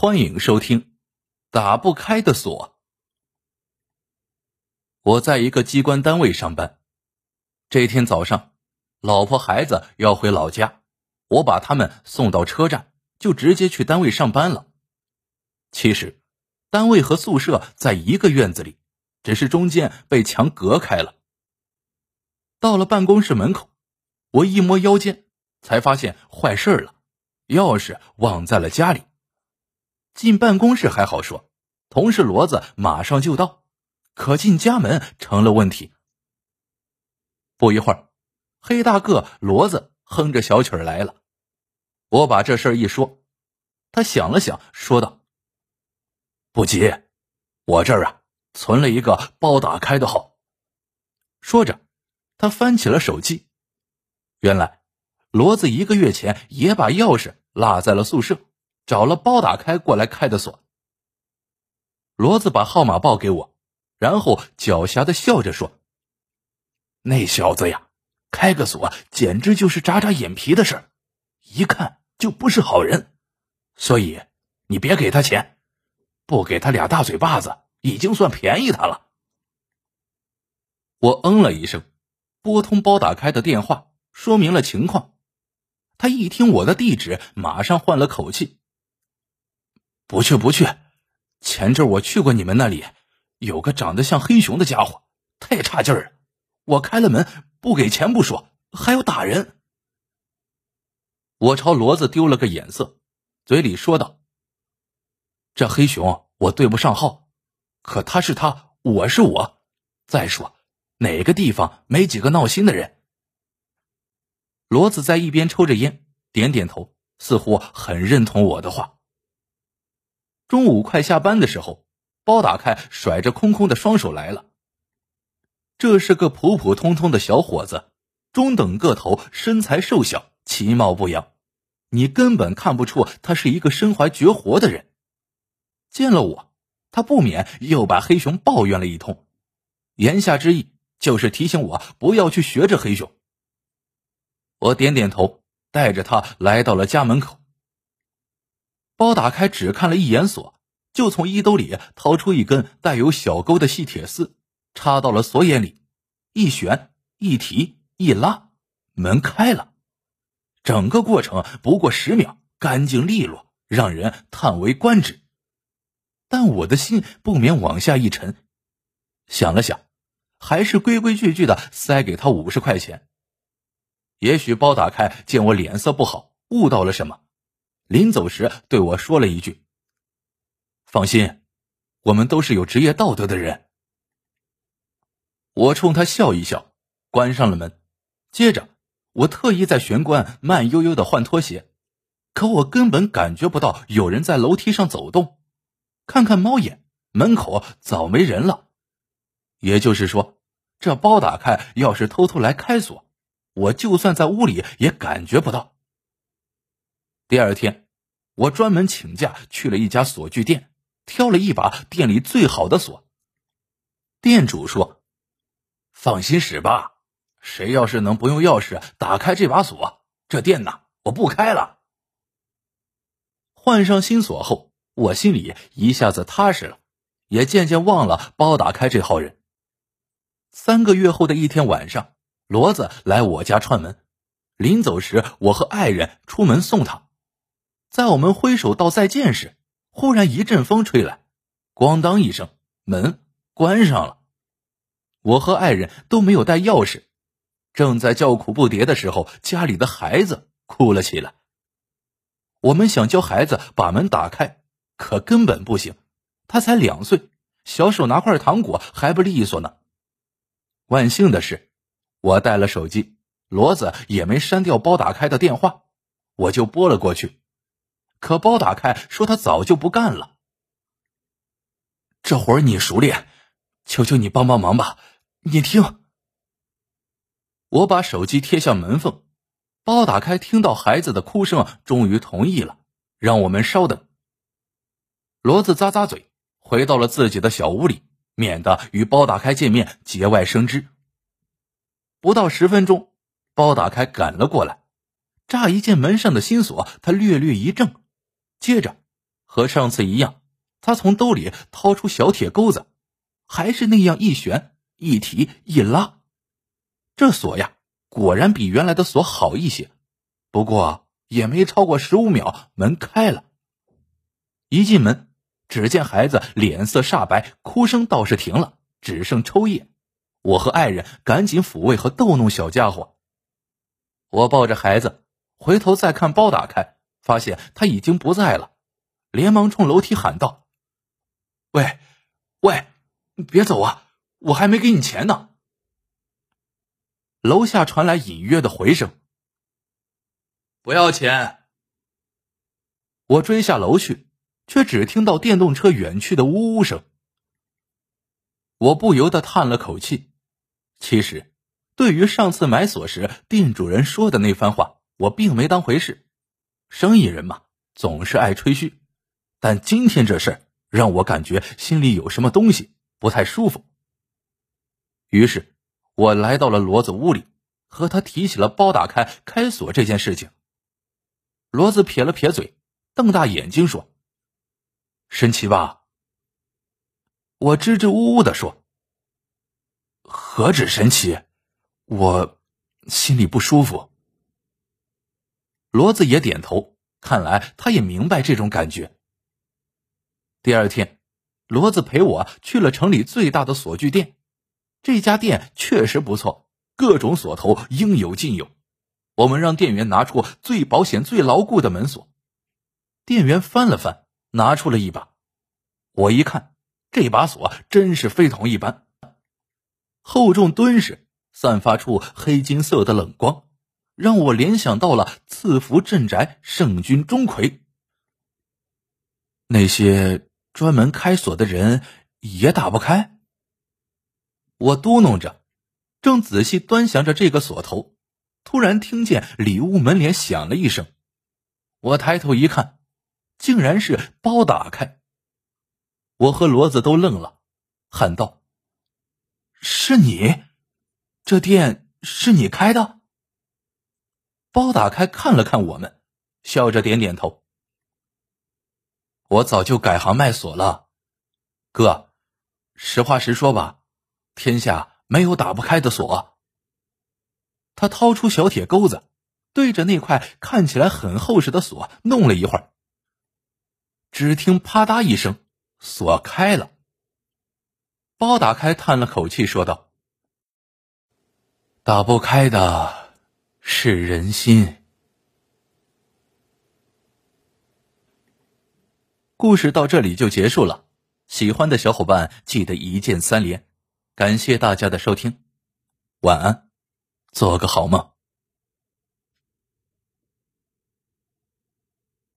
欢迎收听《打不开的锁》。我在一个机关单位上班，这天早上，老婆孩子要回老家，我把他们送到车站，就直接去单位上班了。其实，单位和宿舍在一个院子里，只是中间被墙隔开了。到了办公室门口，我一摸腰间，才发现坏事了，钥匙忘在了家里。进办公室还好说，同事骡子马上就到，可进家门成了问题。不一会儿，黑大个骡子哼着小曲儿来了。我把这事一说，他想了想，说道：“不急，我这儿啊存了一个包打开的号。”说着，他翻起了手机。原来，骡子一个月前也把钥匙落在了宿舍。找了包打开过来开的锁。骡子把号码报给我，然后狡黠的笑着说：“那小子呀，开个锁简直就是眨眨眼皮的事儿，一看就不是好人。所以你别给他钱，不给他俩大嘴巴子，已经算便宜他了。”我嗯了一声，拨通包打开的电话，说明了情况。他一听我的地址，马上换了口气。不去不去，前阵我去过你们那里，有个长得像黑熊的家伙，太差劲儿了。我开了门，不给钱不说，还要打人。我朝骡子丢了个眼色，嘴里说道：“这黑熊我对不上号，可他是他，我是我。再说哪个地方没几个闹心的人？”骡子在一边抽着烟，点点头，似乎很认同我的话。中午快下班的时候，包打开甩着空空的双手来了。这是个普普通通的小伙子，中等个头，身材瘦小，其貌不扬，你根本看不出他是一个身怀绝活的人。见了我，他不免又把黑熊抱怨了一通，言下之意就是提醒我不要去学这黑熊。我点点头，带着他来到了家门口。包打开，只看了一眼锁，就从衣兜里掏出一根带有小钩的细铁丝，插到了锁眼里，一旋一提一拉，门开了。整个过程不过十秒，干净利落，让人叹为观止。但我的心不免往下一沉，想了想，还是规规矩矩的塞给他五十块钱。也许包打开见我脸色不好，悟到了什么。临走时对我说了一句：“放心，我们都是有职业道德的人。”我冲他笑一笑，关上了门。接着，我特意在玄关慢悠悠的换拖鞋，可我根本感觉不到有人在楼梯上走动。看看猫眼，门口早没人了。也就是说，这包打开，要是偷偷来开锁，我就算在屋里也感觉不到。第二天，我专门请假去了一家锁具店，挑了一把店里最好的锁。店主说：“放心使吧，谁要是能不用钥匙打开这把锁，这店呐，我不开了。”换上新锁后，我心里一下子踏实了，也渐渐忘了包打开这号人。三个月后的一天晚上，骡子来我家串门，临走时，我和爱人出门送他。在我们挥手道再见时，忽然一阵风吹来，咣当一声，门关上了。我和爱人都没有带钥匙，正在叫苦不迭的时候，家里的孩子哭了起来。我们想教孩子把门打开，可根本不行，他才两岁，小手拿块糖果还不利索呢。万幸的是，我带了手机，骡子也没删掉包打开的电话，我就拨了过去。可包打开说他早就不干了。这活儿你熟练，求求你帮帮忙吧！你听，我把手机贴向门缝，包打开听到孩子的哭声，终于同意了，让我们稍等。骡子咂咂嘴，回到了自己的小屋里，免得与包打开见面节外生枝。不到十分钟，包打开赶了过来，乍一见门上的新锁，他略略一怔。接着，和上次一样，他从兜里掏出小铁钩子，还是那样一旋一提一拉，这锁呀，果然比原来的锁好一些。不过也没超过十五秒，门开了。一进门，只见孩子脸色煞白，哭声倒是停了，只剩抽噎。我和爱人赶紧抚慰和逗弄小家伙。我抱着孩子，回头再看包打开，发现他已经不在了，连忙冲楼梯喊道：“喂，喂，别走啊！我还没给你钱呢。”楼下传来隐约的回声：“不要钱。”我追下楼去，却只听到电动车远去的呜呜声。我不由得叹了口气。其实，对于上次买锁时店主人说的那番话，我并没当回事。生意人嘛，总是爱吹嘘。但今天这事让我感觉心里有什么东西不太舒服。于是，我来到了骡子屋里，和他提起了包打开开锁这件事情。骡子撇了撇嘴，瞪大眼睛说：“神奇吧？”我支支吾吾的说：“何止神奇，我心里不舒服。”骡子也点头，看来他也明白这种感觉。第二天，骡子陪我去了城里最大的锁具店，这家店确实不错，各种锁头应有尽有。我们让店员拿出最保险、最牢固的门锁，店员翻了翻，拿出了一把，我一看。这把锁真是非同一般，厚重敦实，散发出黑金色的冷光，让我联想到了赐福镇宅圣君钟馗。那些专门开锁的人也打不开。我嘟囔着，正仔细端详着这个锁头，突然听见里屋门帘响了一声，我抬头一看，竟然是包打开。我和骡子都愣了，喊道：“是你？这店是你开的？”包打开看了看我们，笑着点点头。我早就改行卖锁了，哥，实话实说吧，天下没有打不开的锁。他掏出小铁钩子，对着那块看起来很厚实的锁弄了一会儿，只听啪嗒一声。锁开了，包打开，叹了口气，说道：“打不开的是人心。”故事到这里就结束了。喜欢的小伙伴记得一键三连，感谢大家的收听，晚安，做个好梦。